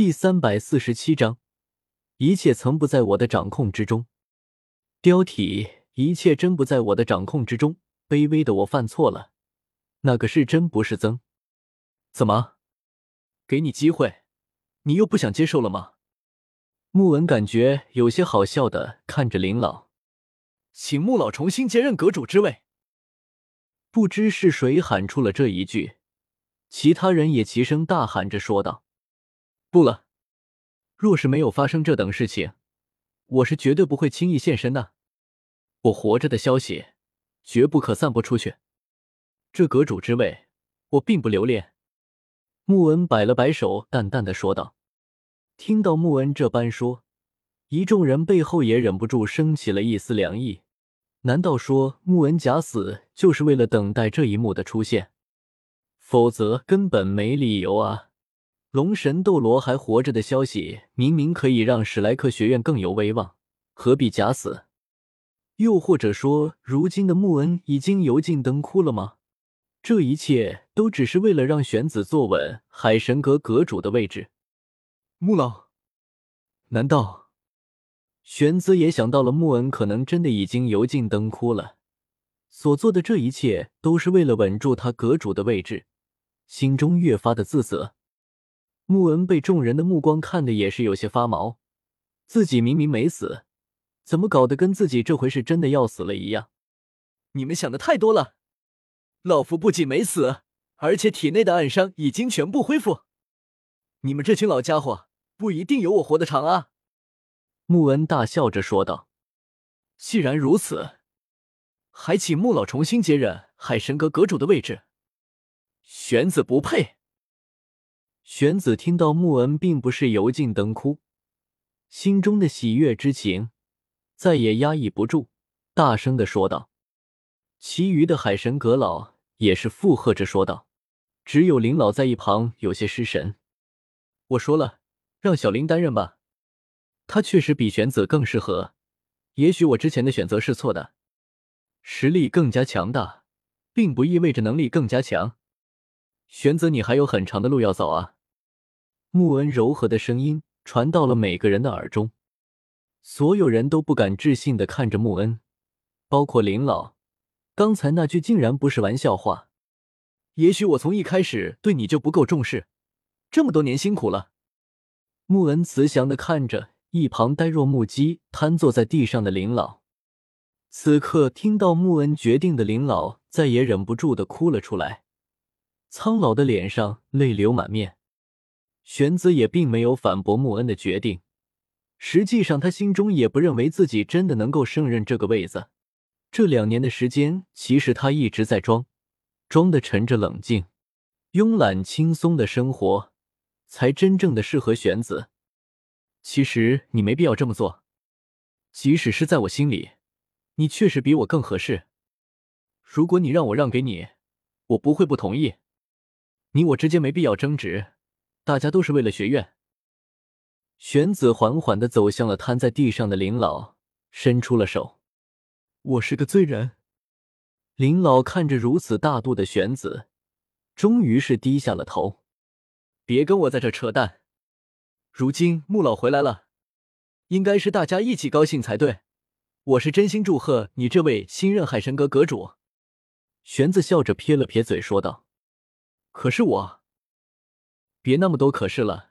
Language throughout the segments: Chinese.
第三百四十七章，一切曾不在我的掌控之中。标题：一切真不在我的掌控之中。卑微的我犯错了，那个是真不是曾？怎么？给你机会，你又不想接受了吗？穆文感觉有些好笑的看着林老，请穆老重新接任阁主之位。不知是谁喊出了这一句，其他人也齐声大喊着说道。不了，若是没有发生这等事情，我是绝对不会轻易现身的。我活着的消息绝不可散播出去。这阁主之位，我并不留恋。穆文摆了摆手，淡淡的说道。听到穆恩这般说，一众人背后也忍不住升起了一丝凉意。难道说穆恩假死就是为了等待这一幕的出现？否则根本没理由啊！龙神斗罗还活着的消息，明明可以让史莱克学院更有威望，何必假死？又或者说，如今的穆恩已经油尽灯枯了吗？这一切都只是为了让玄子坐稳海神阁阁主的位置。穆老，难道玄子也想到了穆恩可能真的已经油尽灯枯了？所做的这一切都是为了稳住他阁主的位置，心中越发的自责。穆恩被众人的目光看的也是有些发毛，自己明明没死，怎么搞得跟自己这回是真的要死了一样？你们想的太多了，老夫不仅没死，而且体内的暗伤已经全部恢复。你们这群老家伙不一定有我活得长啊！穆恩大笑着说道。既然如此，还请穆老重新接任海神阁阁主的位置。玄子不配。玄子听到穆恩并不是油尽灯枯，心中的喜悦之情再也压抑不住，大声的说道。其余的海神阁老也是附和着说道，只有林老在一旁有些失神。我说了，让小林担任吧，他确实比玄子更适合。也许我之前的选择是错的，实力更加强大，并不意味着能力更加强。玄子，你还有很长的路要走啊。穆恩柔和的声音传到了每个人的耳中，所有人都不敢置信的看着穆恩，包括林老。刚才那句竟然不是玩笑话。也许我从一开始对你就不够重视，这么多年辛苦了。穆恩慈祥的看着一旁呆若木鸡、瘫坐在地上的林老，此刻听到穆恩决定的林老再也忍不住的哭了出来，苍老的脸上泪流满面。玄子也并没有反驳穆恩的决定，实际上他心中也不认为自己真的能够胜任这个位子。这两年的时间，其实他一直在装，装的沉着冷静、慵懒轻松的生活，才真正的适合玄子。其实你没必要这么做，即使是在我心里，你确实比我更合适。如果你让我让给你，我不会不同意。你我之间没必要争执。大家都是为了学院。玄子缓缓的走向了瘫在地上的林老，伸出了手。我是个罪人。林老看着如此大度的玄子，终于是低下了头。别跟我在这扯淡。如今穆老回来了，应该是大家一起高兴才对。我是真心祝贺你这位新任海神阁阁主。玄子笑着撇了撇嘴说道：“可是我……”别那么多可是了，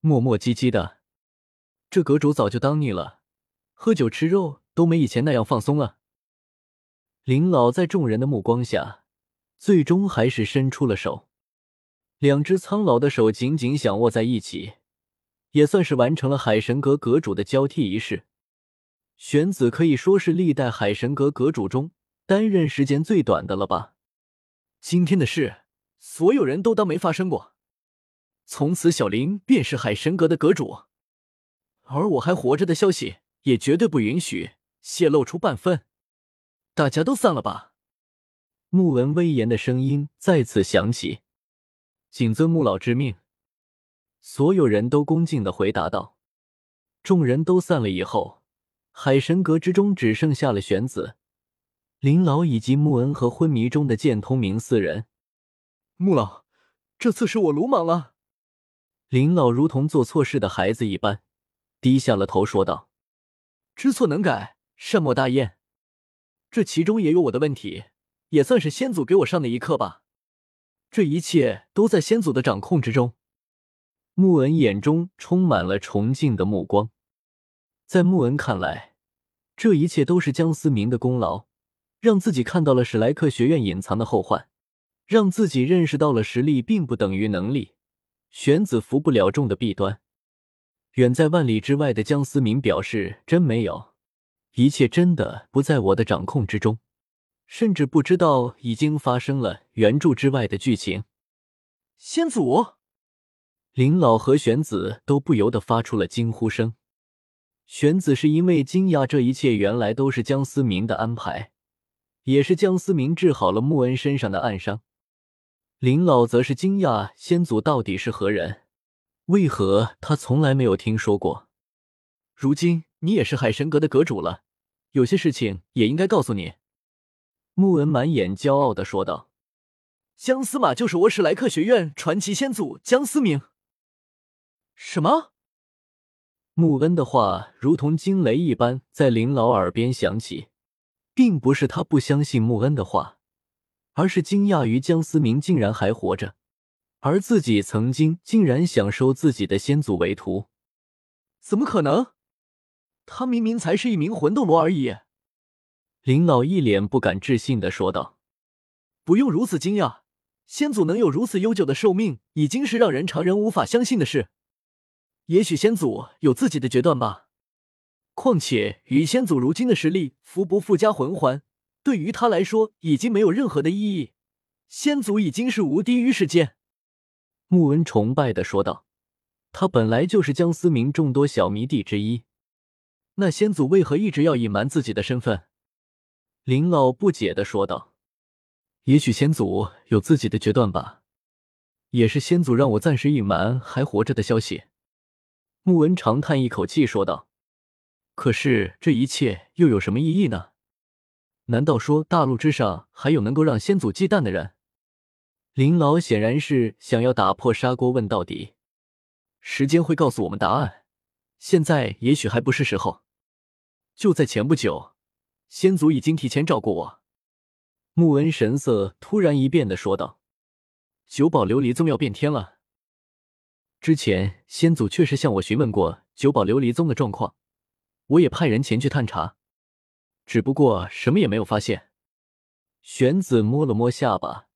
磨磨唧唧的，这阁主早就当腻了，喝酒吃肉都没以前那样放松了。林老在众人的目光下，最终还是伸出了手，两只苍老的手紧紧相握在一起，也算是完成了海神阁阁主的交替仪式。玄子可以说是历代海神阁阁主中担任时间最短的了吧？今天的事，所有人都当没发生过。从此，小林便是海神阁的阁主，而我还活着的消息也绝对不允许泄露出半分。大家都散了吧。穆文威严的声音再次响起：“谨遵穆老之命。”所有人都恭敬的回答道。众人都散了以后，海神阁之中只剩下了玄子、林老以及穆恩和昏迷中的剑通明四人。穆老，这次是我鲁莽了。林老如同做错事的孩子一般，低下了头说道：“知错能改，善莫大焉。这其中也有我的问题，也算是先祖给我上的一课吧。这一切都在先祖的掌控之中。”穆恩眼中充满了崇敬的目光，在穆恩看来，这一切都是江思明的功劳，让自己看到了史莱克学院隐藏的后患，让自己认识到了实力并不等于能力。玄子服不了众的弊端，远在万里之外的江思明表示：“真没有，一切真的不在我的掌控之中，甚至不知道已经发生了原著之外的剧情。”先祖，林老和玄子都不由得发出了惊呼声。玄子是因为惊讶，这一切原来都是江思明的安排，也是江思明治好了穆恩身上的暗伤。林老则是惊讶，先祖到底是何人？为何他从来没有听说过？如今你也是海神阁的阁主了，有些事情也应该告诉你。穆恩满眼骄傲的说道：“江司马就是我史莱克学院传奇先祖江思明。”什么？穆恩的话如同惊雷一般在林老耳边响起，并不是他不相信穆恩的话。而是惊讶于江思明竟然还活着，而自己曾经竟然想收自己的先祖为徒，怎么可能？他明明才是一名魂斗罗而已。林老一脸不敢置信的说道：“不用如此惊讶，先祖能有如此悠久的寿命，已经是让人常人无法相信的事。也许先祖有自己的决断吧。况且与先祖如今的实力，符不附加魂环？”对于他来说，已经没有任何的意义。先祖已经是无敌于世间。穆恩崇拜的说道：“他本来就是江思明众多小迷弟之一，那先祖为何一直要隐瞒自己的身份？”林老不解的说道：“也许先祖有自己的决断吧，也是先祖让我暂时隐瞒还活着的消息。”穆恩长叹一口气说道：“可是这一切又有什么意义呢？”难道说大陆之上还有能够让先祖忌惮的人？林老显然是想要打破砂锅问到底。时间会告诉我们答案，现在也许还不是时候。就在前不久，先祖已经提前找过我。穆恩神色突然一变的说道：“九宝琉璃宗要变天了。之前先祖确实向我询问过九宝琉璃宗的状况，我也派人前去探查。”只不过什么也没有发现。玄子摸了摸下巴，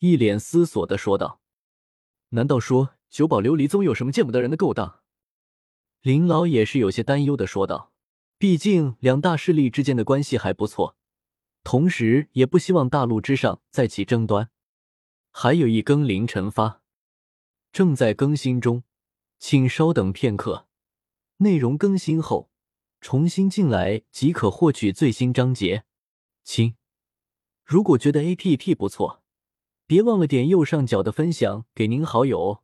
一脸思索的说道：“难道说九宝琉璃宗有什么见不得人的勾当？”林老也是有些担忧的说道：“毕竟两大势力之间的关系还不错，同时也不希望大陆之上再起争端。还有一更凌晨发，正在更新中，请稍等片刻，内容更新后。”重新进来即可获取最新章节。亲，如果觉得 A P P 不错，别忘了点右上角的分享给您好友哦。